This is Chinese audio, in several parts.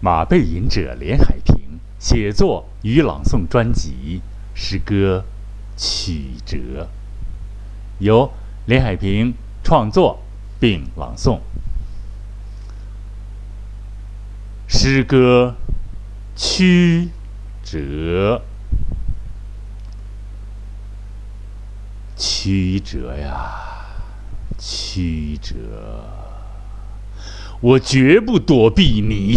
马背吟者连海平写作与朗诵专辑诗歌曲折，由连海平创作并朗诵。诗歌曲折，曲折呀，曲折，我绝不躲避你。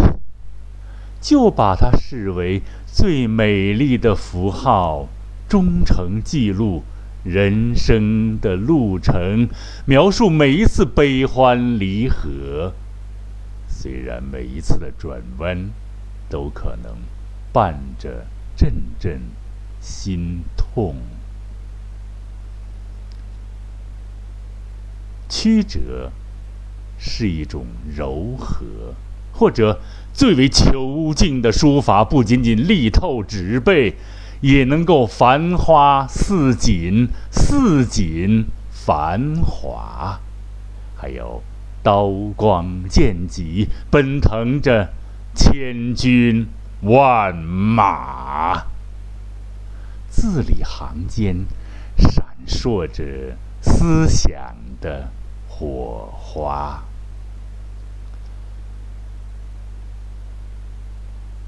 就把它视为最美丽的符号，忠诚记录人生的路程，描述每一次悲欢离合。虽然每一次的转弯，都可能伴着阵阵心痛。曲折是一种柔和，或者。最为遒劲的书法，不仅仅力透纸背，也能够繁花似锦，似锦繁华。还有刀光剑戟，奔腾着千军万马，字里行间闪烁着思想的火花。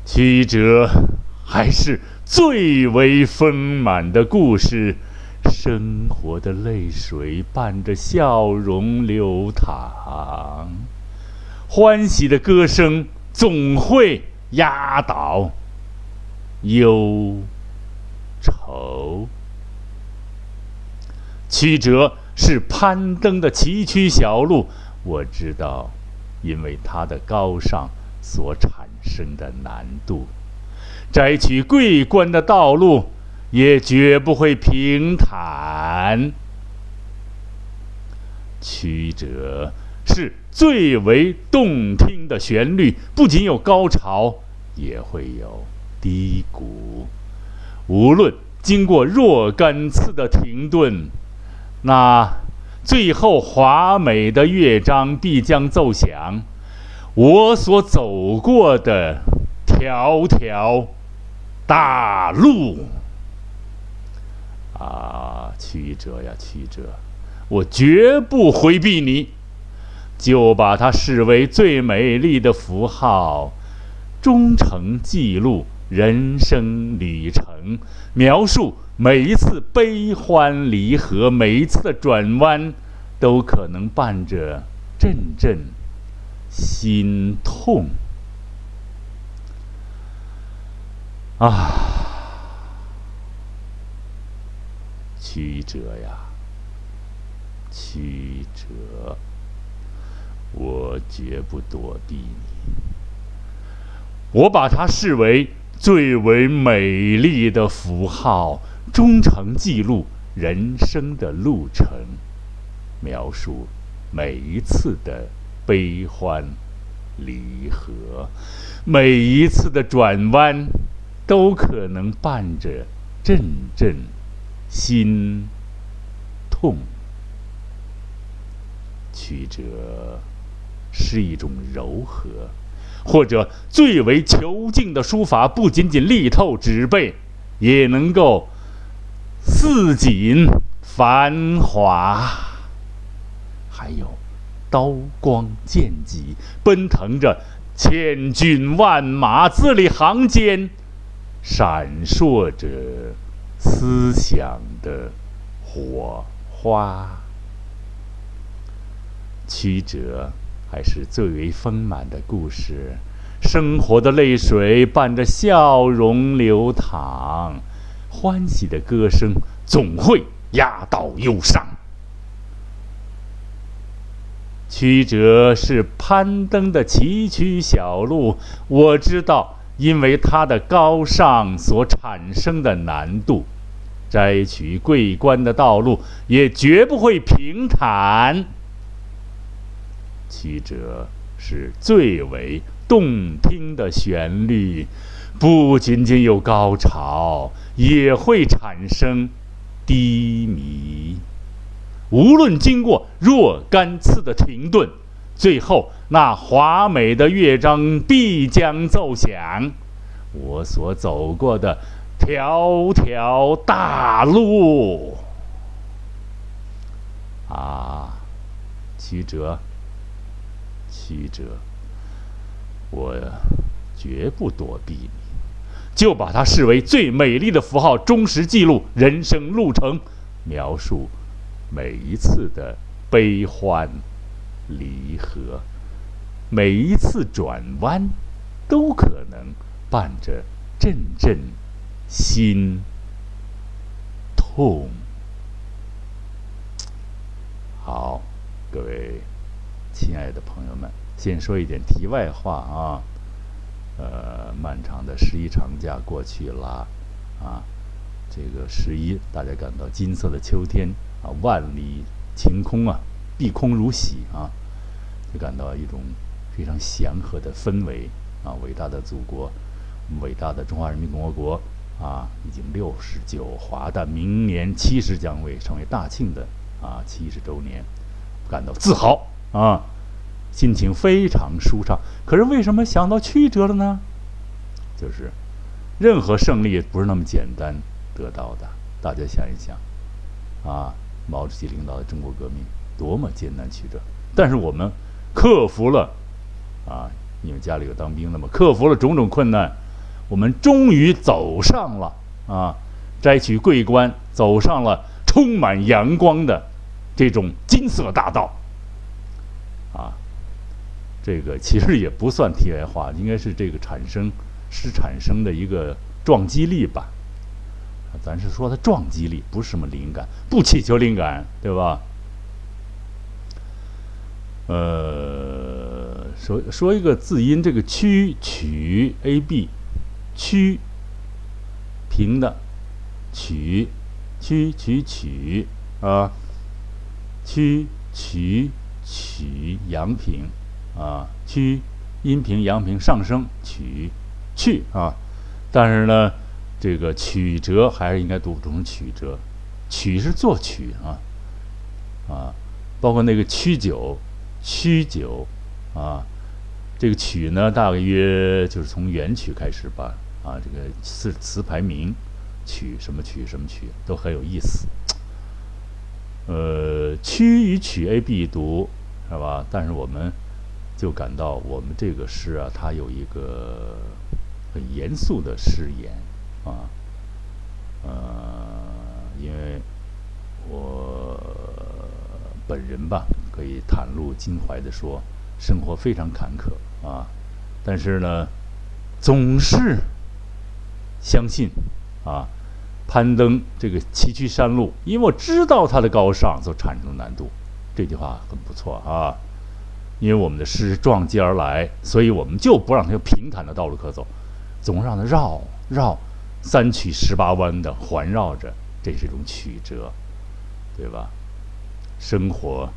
曲折，还是最为丰满的故事。生活的泪水伴着笑容流淌，欢喜的歌声总会压倒忧愁。曲折是攀登的崎岖小路，我知道，因为它的高尚所产。生的难度，摘取桂冠的道路也绝不会平坦。曲折是最为动听的旋律，不仅有高潮，也会有低谷。无论经过若干次的停顿，那最后华美的乐章必将奏响。我所走过的条条大路啊，曲折呀曲折，我绝不回避你，就把它视为最美丽的符号，忠诚记录人生旅程，描述每一次悲欢离合，每一次的转弯，都可能伴着阵阵。心痛啊！曲折呀，曲折，我绝不躲避你。我把它视为最为美丽的符号，忠诚记录人生的路程，描述每一次的。悲欢离合，每一次的转弯，都可能伴着阵阵心痛。曲折是一种柔和，或者最为遒劲的书法，不仅仅力透纸背，也能够似锦繁华。还有。刀光剑戟，奔腾着千军万马，字里行间闪烁着思想的火花。曲折还是最为丰满的故事，生活的泪水伴着笑容流淌，欢喜的歌声总会压倒忧伤。曲折是攀登的崎岖小路，我知道，因为它的高尚所产生的难度。摘取桂冠的道路也绝不会平坦。曲折是最为动听的旋律，不仅仅有高潮，也会产生低迷。无论经过若干次的停顿，最后那华美的乐章必将奏响，我所走过的条条大路。啊，曲折，曲折，我绝不躲避你，就把它视为最美丽的符号，忠实记录人生路程，描述每一次的悲欢离合，每一次转弯，都可能伴着阵阵心痛。好，各位亲爱的朋友们，先说一点题外话啊。呃，漫长的十一长假过去了，啊，这个十一大家感到金色的秋天啊，万里晴空啊，碧空如洗啊，就感到一种非常祥和的氛围啊。伟大的祖国，伟大的中华人民共和国啊，已经六十九华诞，明年七十将会成为大庆的。啊，七十周年，感到自豪啊，心情非常舒畅。可是为什么想到曲折了呢？就是，任何胜利不是那么简单得到的。大家想一想，啊，毛主席领导的中国革命多么艰难曲折，但是我们克服了，啊，你们家里有当兵的吗？克服了种种困难，我们终于走上了啊，摘取桂冠，走上了充满阳光的。这种金色大道，啊，这个其实也不算题外话，应该是这个产生是产生的一个撞击力吧。咱是说它撞击力，不是什么灵感，不祈求灵感，对吧？呃，说说一个字音，这个曲曲 a b，曲平的曲曲曲曲啊。曲曲曲阳平，啊，曲阴平阳平上升曲去啊，但是呢，这个曲折还是应该读成曲折，曲是作曲啊，啊，包括那个曲酒曲酒啊，这个曲呢，大约就是从元曲开始吧，啊，这个词词牌名曲什么曲什么曲都很有意思。呃，曲与曲 A B 读是吧？但是我们就感到我们这个诗啊，它有一个很严肃的誓言啊，呃，因为我本人吧，可以袒露襟怀的说，生活非常坎坷啊，但是呢，总是相信啊。攀登这个崎岖山路，因为我知道它的高尚所产生的难度，这句话很不错啊。因为我们的诗撞击而来，所以我们就不让它有平坦的道路可走，总让它绕绕，三曲十八弯的环绕着，这是一种曲折，对吧？生活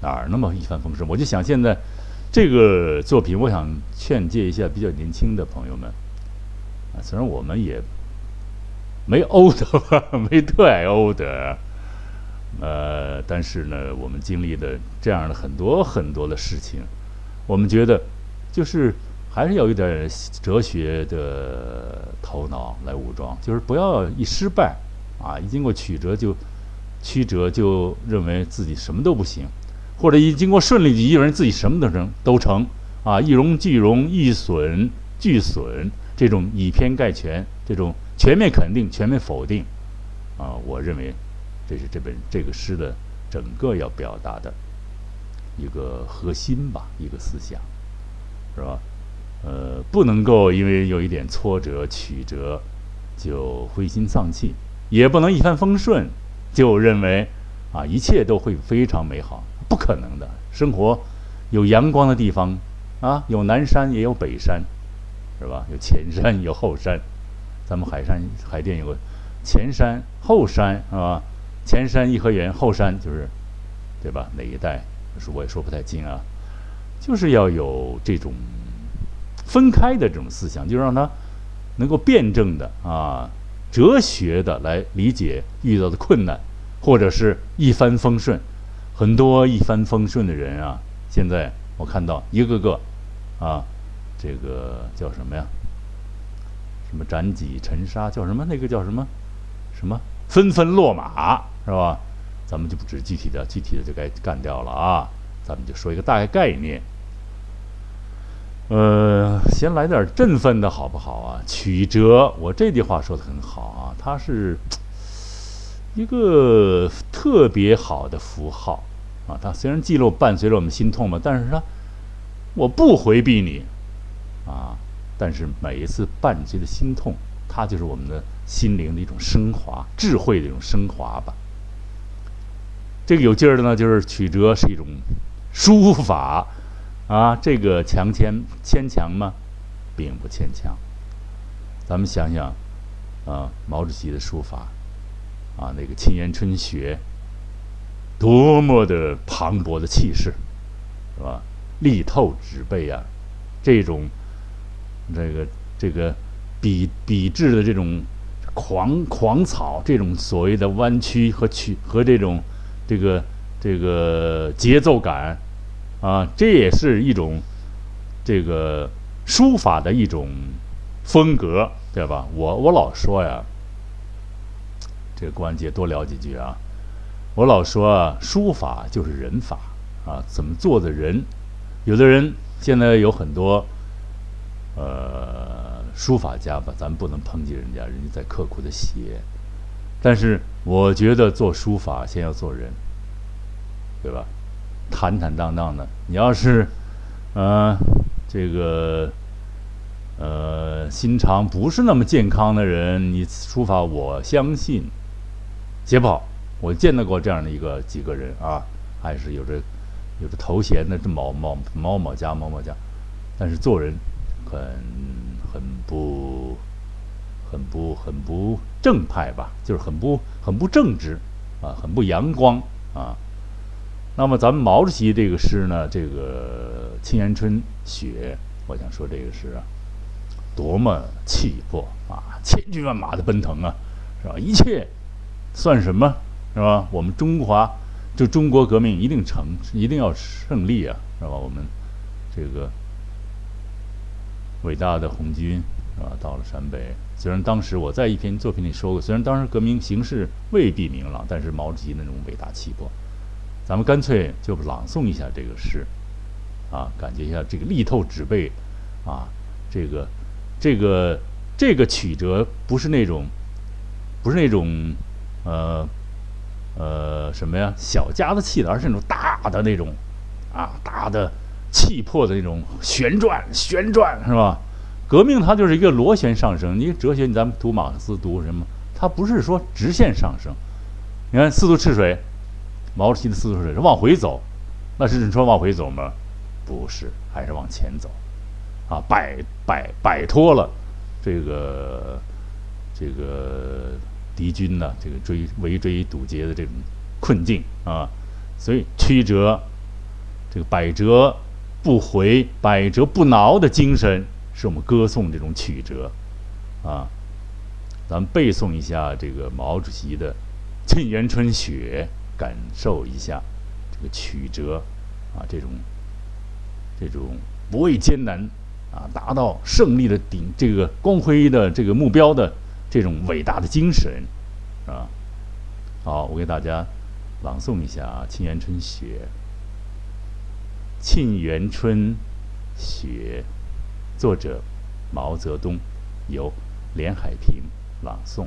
哪儿那么一帆风顺？我就想现在这个作品，我想劝诫一下比较年轻的朋友们啊，虽然我们也。没欧德？没特爱欧德，呃，但是呢，我们经历的这样的很多很多的事情，我们觉得就是还是有一点哲学的头脑来武装，就是不要一失败啊，一经过曲折就曲折就认为自己什么都不行，或者一经过顺利就认为自己什么都成都成啊，一荣俱荣，一损俱损，这种以偏概全，这种。全面肯定，全面否定，啊，我认为这是这本这个诗的整个要表达的一个核心吧，一个思想，是吧？呃，不能够因为有一点挫折曲折就灰心丧气，也不能一帆风顺就认为啊一切都会非常美好，不可能的。生活有阳光的地方啊，有南山也有北山，是吧？有前山有后山。咱们海山海淀有个前山后山是吧？前山颐和园，后山就是，对吧？哪一带？是我也说不太清啊。就是要有这种分开的这种思想，就让他能够辩证的啊，哲学的来理解遇到的困难，或者是一帆风顺。很多一帆风顺的人啊，现在我看到一个个啊，这个叫什么呀？什么斩戟沉沙？叫什么？那个叫什么？什么纷纷落马是吧？咱们就不指具体的，具体的就该干掉了啊。咱们就说一个大概概念。呃，先来点振奋的好不好啊？曲折，我这句话说的很好啊，它是一个特别好的符号啊。它虽然记录伴随着我们心痛嘛，但是它，我不回避你啊。但是每一次伴随的心痛，它就是我们的心灵的一种升华，智慧的一种升华吧。这个有劲儿的呢，就是曲折是一种书法啊，这个强牵牵强吗？并不牵强。咱们想想啊，毛主席的书法啊，那个沁园春雪，多么的磅礴的气势，是吧？力透纸背啊，这种这个这个笔笔致的这种狂狂草，这种所谓的弯曲和曲和这种。这个这个节奏感，啊，这也是一种这个书法的一种风格，对吧？我我老说呀，这个关节多聊几句啊。我老说啊，书法就是人法啊，怎么做的人？有的人现在有很多呃书法家吧，咱不能抨击人家，人家在刻苦的写。但是我觉得做书法先要做人，对吧？坦坦荡荡的。你要是，呃，这个，呃，心肠不是那么健康的人，你书法我相信写不好。我见到过这样的一个几个人啊，还是有着有着头衔的，这某某某某家某某家，但是做人很很不。很不很不正派吧，就是很不很不正直，啊，很不阳光啊。那么咱们毛主席这个诗呢，这个《沁园春·雪》，我想说这个诗啊，多么气魄啊，千军万马的奔腾啊，是吧？一切算什么，是吧？我们中华就中国革命一定成，一定要胜利啊，是吧？我们这个伟大的红军。啊，到了陕北，虽然当时我在一篇作品里说过，虽然当时革命形势未必明朗，但是毛主席那种伟大气魄，咱们干脆就朗诵一下这个诗，啊，感觉一下这个力透纸背，啊，这个，这个，这个曲折不是那种，不是那种，呃，呃，什么呀，小家子气的，而是那种大的那种，啊，大的气魄的那种旋转，旋转，是吧？革命它就是一个螺旋上升。你哲学，咱们读马克思读什么？它不是说直线上升。你看四渡赤水，毛主席的思路是往回走，那是你说往回走吗？不是，还是往前走。啊，摆摆摆脱了这个这个敌军呢，这个追围追堵截的这种困境啊。所以曲折，这个百折不回、百折不挠的精神。是我们歌颂这种曲折，啊，咱们背诵一下这个毛主席的《沁园春·雪》，感受一下这个曲折，啊，这种这种不畏艰难，啊，达到胜利的顶这个光辉的这个目标的这种伟大的精神，啊，好，我给大家朗诵一下《沁园春·雪》，《沁园春·雪》。作者毛泽东，由连海平朗诵。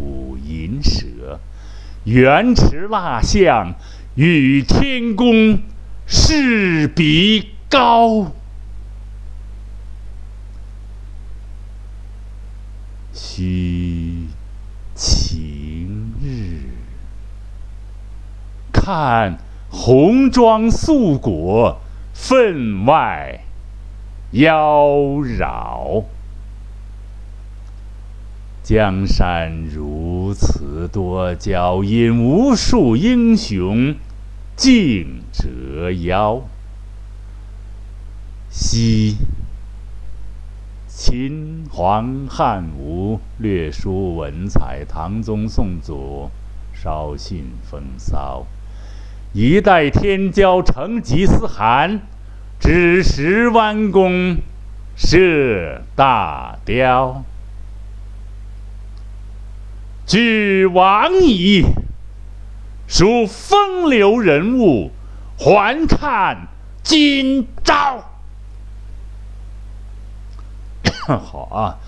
舞银蛇，原驰蜡象，与天公试比高。须晴日。看红装素裹，分外妖娆。江山如此多娇，引无数英雄竞折腰。昔秦皇汉武略输文采，唐宗宋祖稍逊风骚。一代天骄成吉思汗，只识弯弓射大雕。俱往矣，数风流人物，还看今朝。好啊，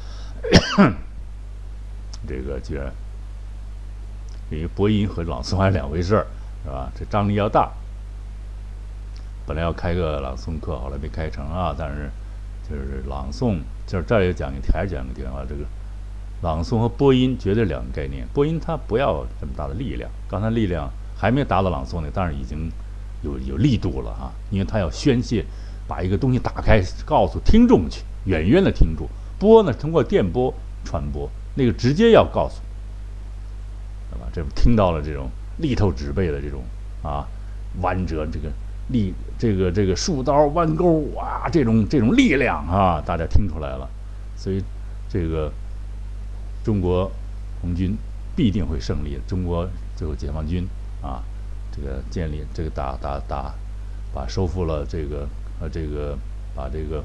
这个居然，因为播音和朗诵还是两回事儿，是吧？这张力要大。本来要开个朗诵课，后来没开成啊。但是，就是朗诵，就是这儿也讲一还是讲个地方这个。朗诵和播音绝对两个概念。播音它不要这么大的力量，刚才力量还没达到朗诵呢，但是已经有有力度了啊，因为它要宣泄，把一个东西打开，告诉听众去，远远的听众。播呢，通过电波传播，那个直接要告诉，对吧？这听到了这种力透纸背的这种啊，弯折这个力，这个这个竖刀弯钩哇，这种这种力量啊，大家听出来了，所以这个。中国红军必定会胜利。中国最后解放军啊，这个建立，这个打打打，把收复了这个呃这个，把这个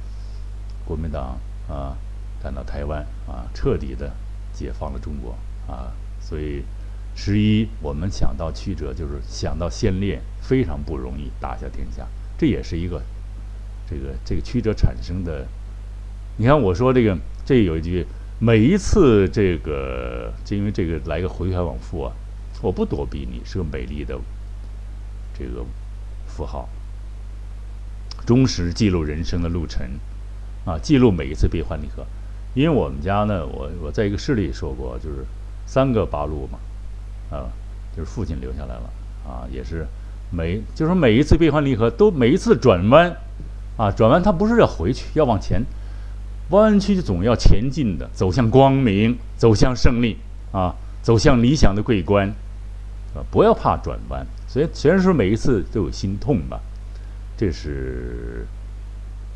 国民党啊赶到台湾啊，彻底的解放了中国啊。所以十一我们想到曲折，就是想到先烈非常不容易打下天下，这也是一个这个这个曲折产生的。你看我说这个，这有一句。每一次这个，就因为这个来个回环往复啊，我不躲避你，是个美丽的这个符号，忠实记录人生的路程啊，记录每一次悲欢离合。因为我们家呢，我我在一个诗里说过，就是三个八路嘛，啊，就是父亲留下来了啊，也是每就是每一次悲欢离合都每一次转弯啊，转弯它不是要回去，要往前。弯曲总要前进的，走向光明，走向胜利啊，走向理想的桂冠，啊，不要怕转弯。所以虽然说每一次都有心痛吧，这是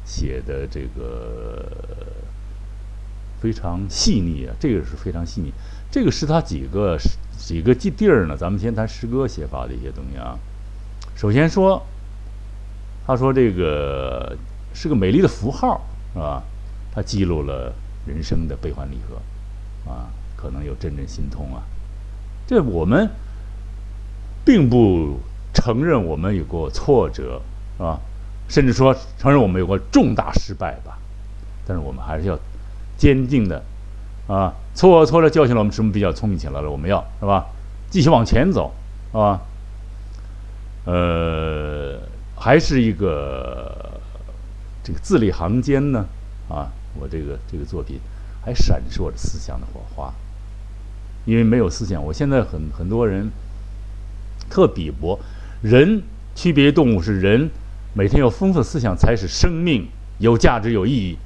写的这个非常细腻啊，这个是非常细腻。这个是他几个几个地地儿呢？咱们先谈诗歌写法的一些东西啊。首先说，他说这个是个美丽的符号，是吧？他记录了人生的悲欢离合，啊，可能有阵阵心痛啊。这我们并不承认我们有过挫折，啊，甚至说承认我们有过重大失败吧。但是我们还是要坚定的，啊，挫挫折教训了我们，什么比较聪明起来了？我们要是吧，继续往前走，是吧？呃，还是一个这个字里行间呢，啊。我这个这个作品还闪烁着思想的火花，因为没有思想，我现在很很多人特鄙薄，人区别于动物是人每天有丰富思想才使生命有价值有意义，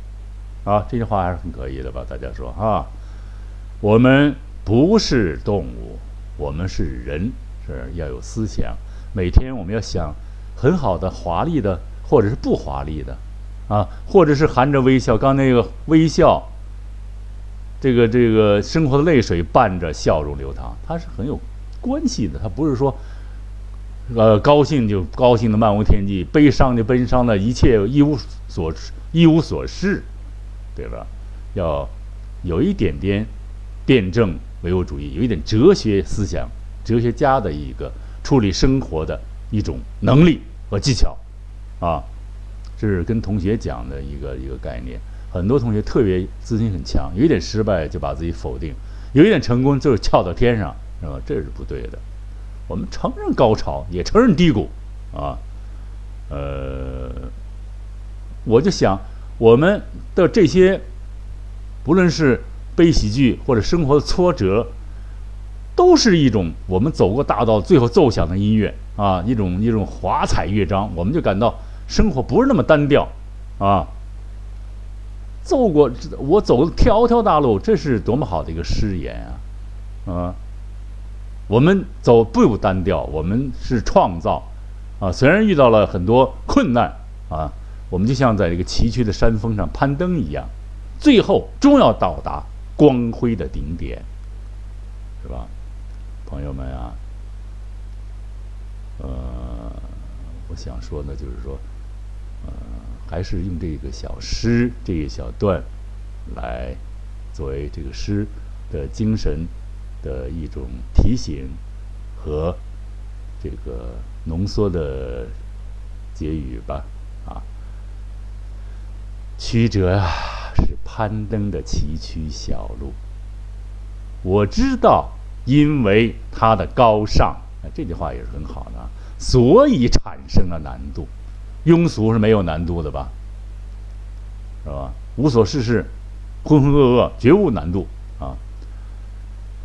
啊，这句话还是很可以的吧？大家说啊，我们不是动物，我们是人，是要有思想，每天我们要想很好的华丽的或者是不华丽的。啊，或者是含着微笑，刚那个微笑，这个这个生活的泪水伴着笑容流淌，它是很有关系的。它不是说，呃，高兴就高兴的漫无天际，悲伤就悲伤的一切一无所一无所事，对吧？要有一点点辩证唯物主义，有一点哲学思想，哲学家的一个处理生活的一种能力和技巧，啊。是跟同学讲的一个一个概念，很多同学特别自信很强，有一点失败就把自己否定，有一点成功就是翘到天上，是吧？这是不对的。我们承认高潮，也承认低谷，啊，呃，我就想我们的这些，不论是悲喜剧或者生活的挫折，都是一种我们走过大道最后奏响的音乐啊，一种一种华彩乐章，我们就感到生活不是那么单调啊。走过我走条条大路，这是多么好的一个诗言啊！啊，我们走不单调，我们是创造啊。虽然遇到了很多困难啊，我们就像在这个崎岖的山峰上攀登一样，最后终要到达光辉的顶点，是吧？朋友们啊，呃，我想说呢，就是说，呃，还是用这个小诗这一小段来作为这个诗的精神的一种提醒和这个浓缩的结语吧。啊，曲折啊，是攀登的崎岖小路。我知道。因为它的高尚，这句话也是很好的，所以产生了难度。庸俗是没有难度的吧？是吧？无所事事，浑浑噩噩，绝无难度啊。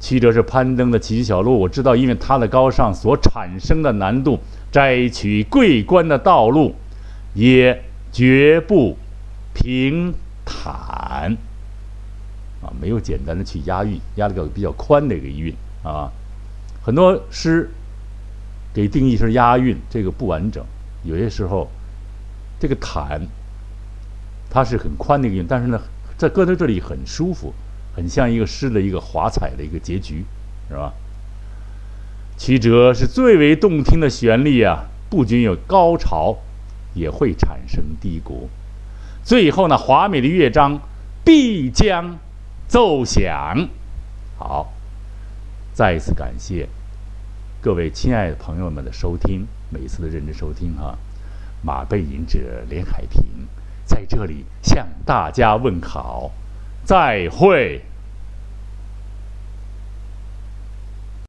曲折是攀登的崎岖小路，我知道，因为它的高尚所产生的难度，摘取桂冠的道路也绝不平坦啊，没有简单的去押韵，押了个比较宽的一个韵。啊，很多诗给定义是押韵，这个不完整。有些时候，这个坦，它是很宽的一个韵，但是呢，在搁在这里很舒服，很像一个诗的一个华彩的一个结局，是吧？曲折是最为动听的旋律啊，不仅有高潮，也会产生低谷，最后呢，华美的乐章必将奏响。好。再一次感谢各位亲爱的朋友们的收听，每一次的认真收听哈。马背吟者连海平在这里向大家问好，再会。